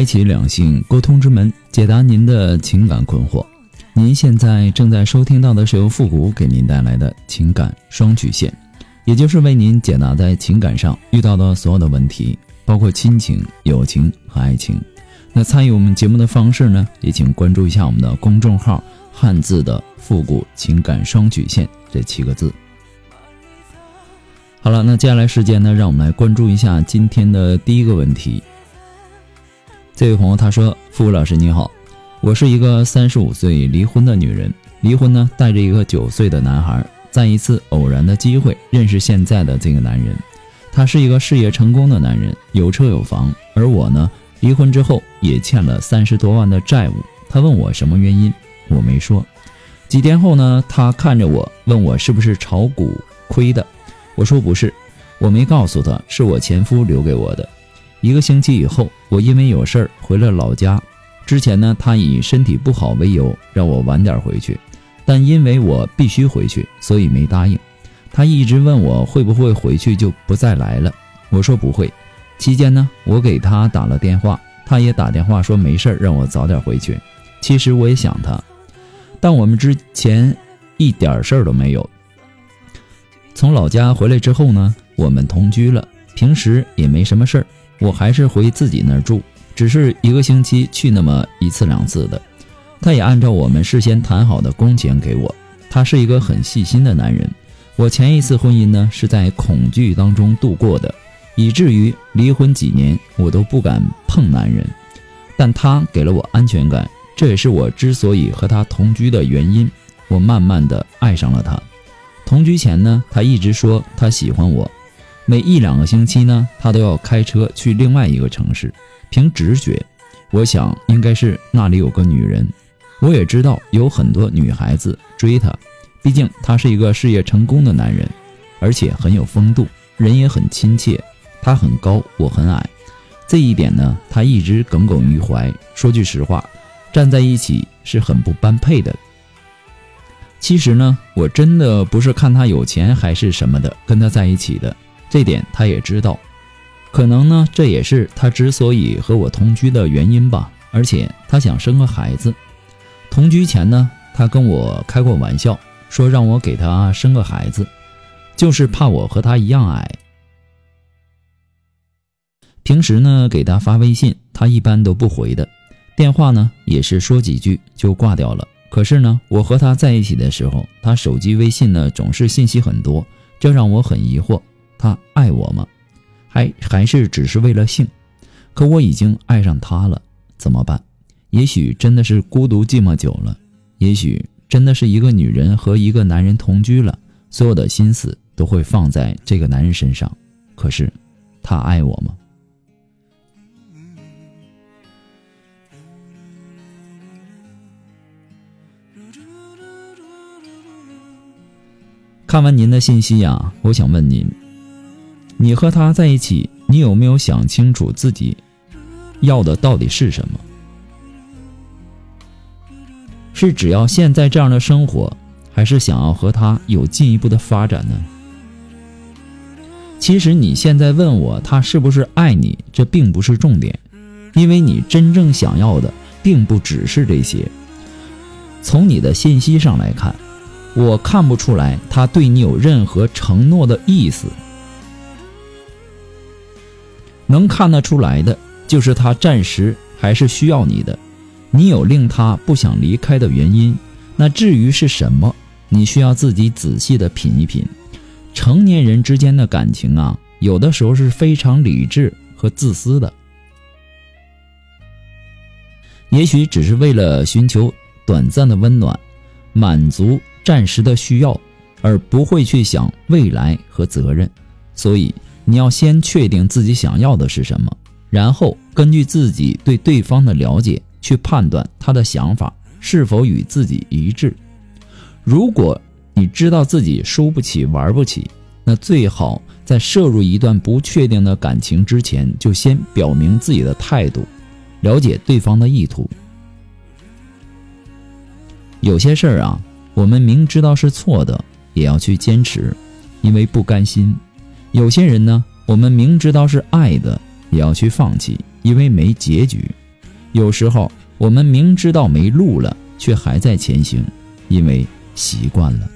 开启两性沟通之门，解答您的情感困惑。您现在正在收听到的是由复古给您带来的情感双曲线，也就是为您解答在情感上遇到的所有的问题，包括亲情、友情和爱情。那参与我们节目的方式呢，也请关注一下我们的公众号“汉字的复古情感双曲线”这七个字。好了，那接下来时间呢，让我们来关注一下今天的第一个问题。这位朋友他说：“付老师你好，我是一个三十五岁离婚的女人，离婚呢带着一个九岁的男孩，在一次偶然的机会认识现在的这个男人，他是一个事业成功的男人，有车有房，而我呢离婚之后也欠了三十多万的债务。他问我什么原因，我没说。几天后呢，他看着我问我是不是炒股亏的，我说不是，我没告诉他是我前夫留给我的。一个星期以后。”我因为有事儿回了老家，之前呢，他以身体不好为由让我晚点回去，但因为我必须回去，所以没答应。他一直问我会不会回去就不再来了，我说不会。期间呢，我给他打了电话，他也打电话说没事儿，让我早点回去。其实我也想他，但我们之前一点事儿都没有。从老家回来之后呢，我们同居了，平时也没什么事儿。我还是回自己那儿住，只是一个星期去那么一次两次的。他也按照我们事先谈好的工钱给我。他是一个很细心的男人。我前一次婚姻呢是在恐惧当中度过的，以至于离婚几年我都不敢碰男人。但他给了我安全感，这也是我之所以和他同居的原因。我慢慢的爱上了他。同居前呢，他一直说他喜欢我。每一两个星期呢，他都要开车去另外一个城市。凭直觉，我想应该是那里有个女人。我也知道有很多女孩子追他，毕竟他是一个事业成功的男人，而且很有风度，人也很亲切。他很高，我很矮，这一点呢，他一直耿耿于怀。说句实话，站在一起是很不般配的。其实呢，我真的不是看他有钱还是什么的跟他在一起的。这点他也知道，可能呢，这也是他之所以和我同居的原因吧。而且他想生个孩子。同居前呢，他跟我开过玩笑，说让我给他生个孩子，就是怕我和他一样矮。平时呢，给他发微信，他一般都不回的，电话呢也是说几句就挂掉了。可是呢，我和他在一起的时候，他手机微信呢总是信息很多，这让我很疑惑。他爱我吗？还还是只是为了性？可我已经爱上他了，怎么办？也许真的是孤独寂寞久了，也许真的是一个女人和一个男人同居了，所有的心思都会放在这个男人身上。可是，他爱我吗？看完您的信息呀，我想问您。你和他在一起，你有没有想清楚自己要的到底是什么？是只要现在这样的生活，还是想要和他有进一步的发展呢？其实你现在问我他是不是爱你，这并不是重点，因为你真正想要的并不只是这些。从你的信息上来看，我看不出来他对你有任何承诺的意思。能看得出来的，就是他暂时还是需要你的，你有令他不想离开的原因。那至于是什么，你需要自己仔细的品一品。成年人之间的感情啊，有的时候是非常理智和自私的，也许只是为了寻求短暂的温暖，满足暂时的需要，而不会去想未来和责任。所以你要先确定自己想要的是什么，然后根据自己对对方的了解去判断他的想法是否与自己一致。如果你知道自己输不起、玩不起，那最好在摄入一段不确定的感情之前，就先表明自己的态度，了解对方的意图。有些事儿啊，我们明知道是错的，也要去坚持，因为不甘心；有些人呢，我们明知道是爱的，也要去放弃，因为没结局；有时候我们明知道没路了，却还在前行，因为习惯了。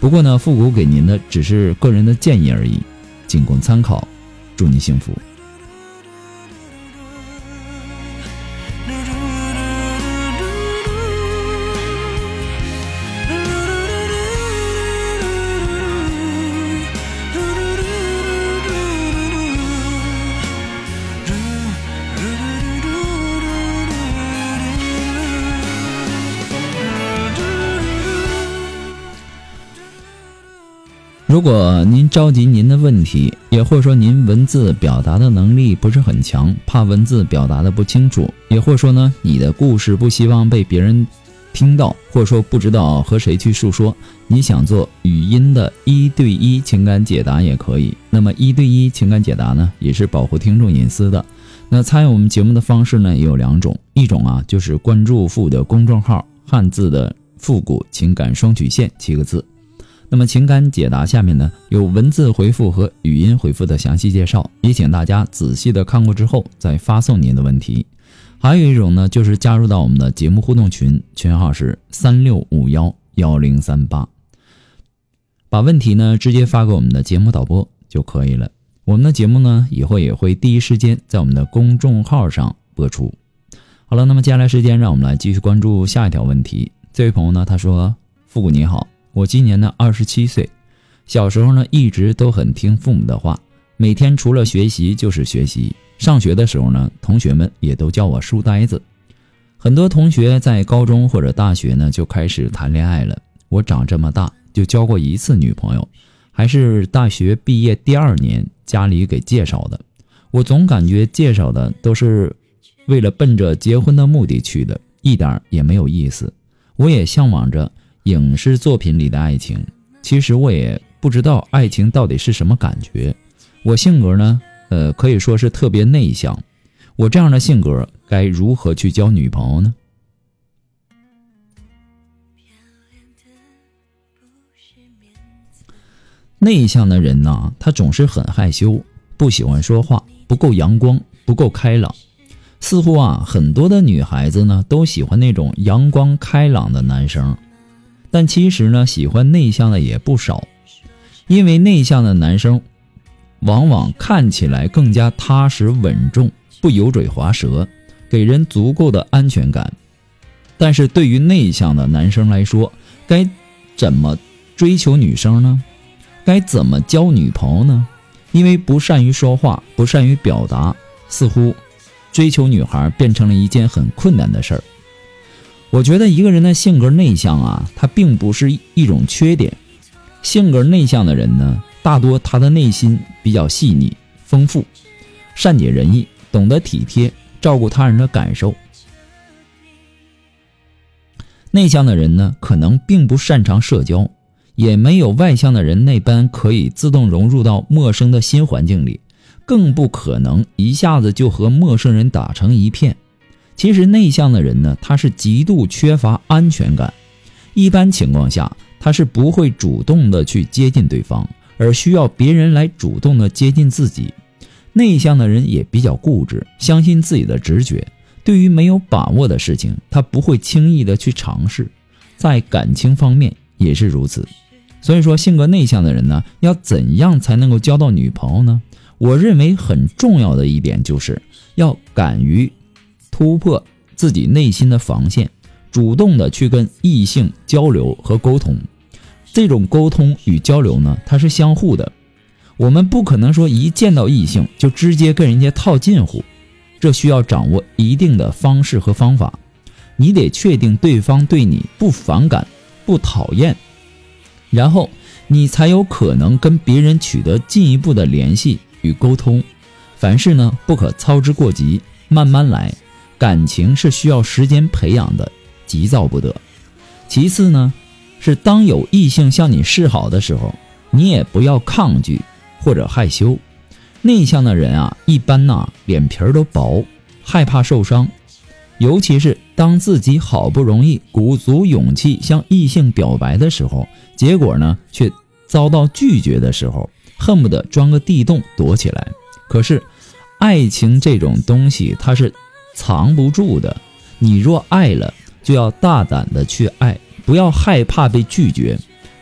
不过呢，复古给您的只是个人的建议而已，仅供参考。祝您幸福。如果您着急您的问题，也或者说您文字表达的能力不是很强，怕文字表达的不清楚，也或者说呢你的故事不希望被别人听到，或者说不知道和谁去诉说，你想做语音的一对一情感解答也可以。那么一对一情感解答呢，也是保护听众隐私的。那参与我们节目的方式呢也有两种，一种啊就是关注复的公众号“汉字的复古情感双曲线”七个字。那么情感解答下面呢有文字回复和语音回复的详细介绍，也请大家仔细的看过之后再发送您的问题。还有一种呢就是加入到我们的节目互动群，群号是三六五幺幺零三八，把问题呢直接发给我们的节目导播就可以了。我们的节目呢以后也会第一时间在我们的公众号上播出。好了，那么接下来时间让我们来继续关注下一条问题。这位朋友呢他说：“复古你好。”我今年呢二十七岁，小时候呢一直都很听父母的话，每天除了学习就是学习。上学的时候呢，同学们也都叫我书呆子。很多同学在高中或者大学呢就开始谈恋爱了。我长这么大就交过一次女朋友，还是大学毕业第二年家里给介绍的。我总感觉介绍的都是为了奔着结婚的目的去的，一点儿也没有意思。我也向往着。影视作品里的爱情，其实我也不知道爱情到底是什么感觉。我性格呢，呃，可以说是特别内向。我这样的性格该如何去交女朋友呢？内向的人呢，他总是很害羞，不喜欢说话，不够阳光，不够开朗。似乎啊，很多的女孩子呢，都喜欢那种阳光开朗的男生。但其实呢，喜欢内向的也不少，因为内向的男生往往看起来更加踏实稳重，不油嘴滑舌，给人足够的安全感。但是对于内向的男生来说，该怎么追求女生呢？该怎么交女朋友呢？因为不善于说话，不善于表达，似乎追求女孩变成了一件很困难的事儿。我觉得一个人的性格内向啊，他并不是一种缺点。性格内向的人呢，大多他的内心比较细腻、丰富，善解人意，懂得体贴，照顾他人的感受。内向的人呢，可能并不擅长社交，也没有外向的人那般可以自动融入到陌生的新环境里，更不可能一下子就和陌生人打成一片。其实内向的人呢，他是极度缺乏安全感，一般情况下他是不会主动的去接近对方，而需要别人来主动的接近自己。内向的人也比较固执，相信自己的直觉，对于没有把握的事情，他不会轻易的去尝试。在感情方面也是如此。所以说，性格内向的人呢，要怎样才能够交到女朋友呢？我认为很重要的一点就是要敢于。突破自己内心的防线，主动的去跟异性交流和沟通。这种沟通与交流呢，它是相互的。我们不可能说一见到异性就直接跟人家套近乎，这需要掌握一定的方式和方法。你得确定对方对你不反感、不讨厌，然后你才有可能跟别人取得进一步的联系与沟通。凡事呢，不可操之过急，慢慢来。感情是需要时间培养的，急躁不得。其次呢，是当有异性向你示好的时候，你也不要抗拒或者害羞。内向的人啊，一般呐脸皮儿都薄，害怕受伤。尤其是当自己好不容易鼓足勇气向异性表白的时候，结果呢却遭到拒绝的时候，恨不得钻个地洞躲起来。可是，爱情这种东西，它是藏不住的。你若爱了，就要大胆的去爱，不要害怕被拒绝，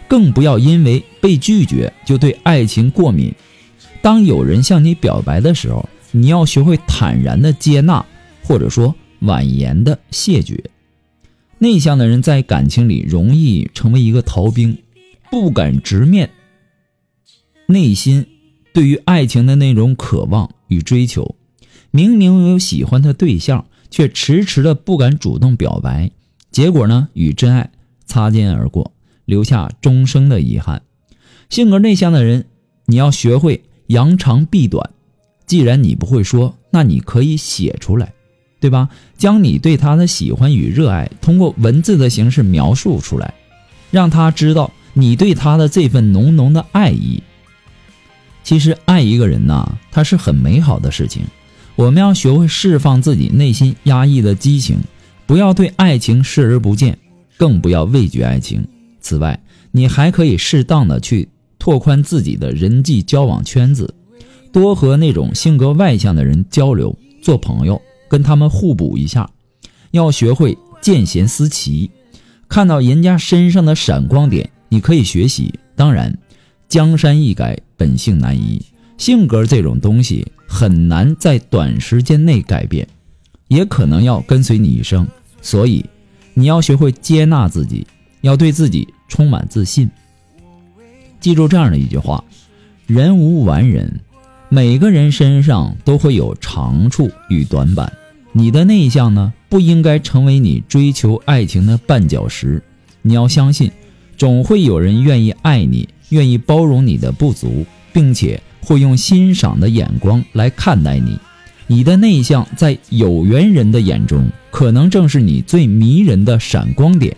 更不要因为被拒绝就对爱情过敏。当有人向你表白的时候，你要学会坦然的接纳，或者说。婉言的谢绝，内向的人在感情里容易成为一个逃兵，不敢直面内心对于爱情的那种渴望与追求。明明有喜欢的对象，却迟迟的不敢主动表白，结果呢，与真爱擦肩而过，留下终生的遗憾。性格内向的人，你要学会扬长避短。既然你不会说，那你可以写出来。对吧？将你对他的喜欢与热爱通过文字的形式描述出来，让他知道你对他的这份浓浓的爱意。其实爱一个人呐，它是很美好的事情。我们要学会释放自己内心压抑的激情，不要对爱情视而不见，更不要畏惧爱情。此外，你还可以适当的去拓宽自己的人际交往圈子，多和那种性格外向的人交流，做朋友。跟他们互补一下，要学会见贤思齐，看到人家身上的闪光点，你可以学习。当然，江山易改，本性难移，性格这种东西很难在短时间内改变，也可能要跟随你一生。所以，你要学会接纳自己，要对自己充满自信。记住这样的一句话：人无完人，每个人身上都会有长处与短板。你的内向呢，不应该成为你追求爱情的绊脚石。你要相信，总会有人愿意爱你，愿意包容你的不足，并且会用欣赏的眼光来看待你。你的内向在有缘人的眼中，可能正是你最迷人的闪光点。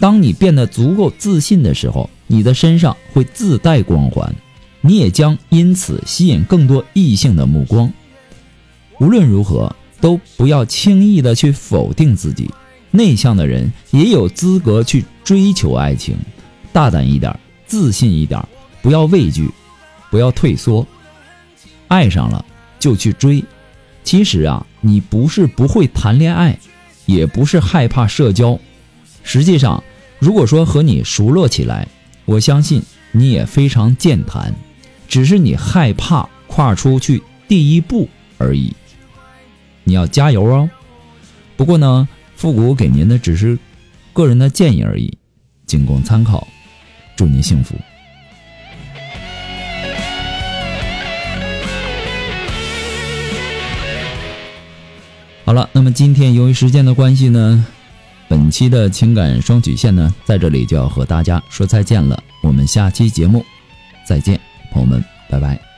当你变得足够自信的时候，你的身上会自带光环，你也将因此吸引更多异性的目光。无论如何。都不要轻易的去否定自己，内向的人也有资格去追求爱情，大胆一点，自信一点，不要畏惧，不要退缩，爱上了就去追。其实啊，你不是不会谈恋爱，也不是害怕社交，实际上，如果说和你熟络起来，我相信你也非常健谈，只是你害怕跨出去第一步而已。你要加油哦！不过呢，复古给您的只是个人的建议而已，仅供参考。祝您幸福。好了，那么今天由于时间的关系呢，本期的情感双曲线呢，在这里就要和大家说再见了。我们下期节目再见，朋友们，拜拜。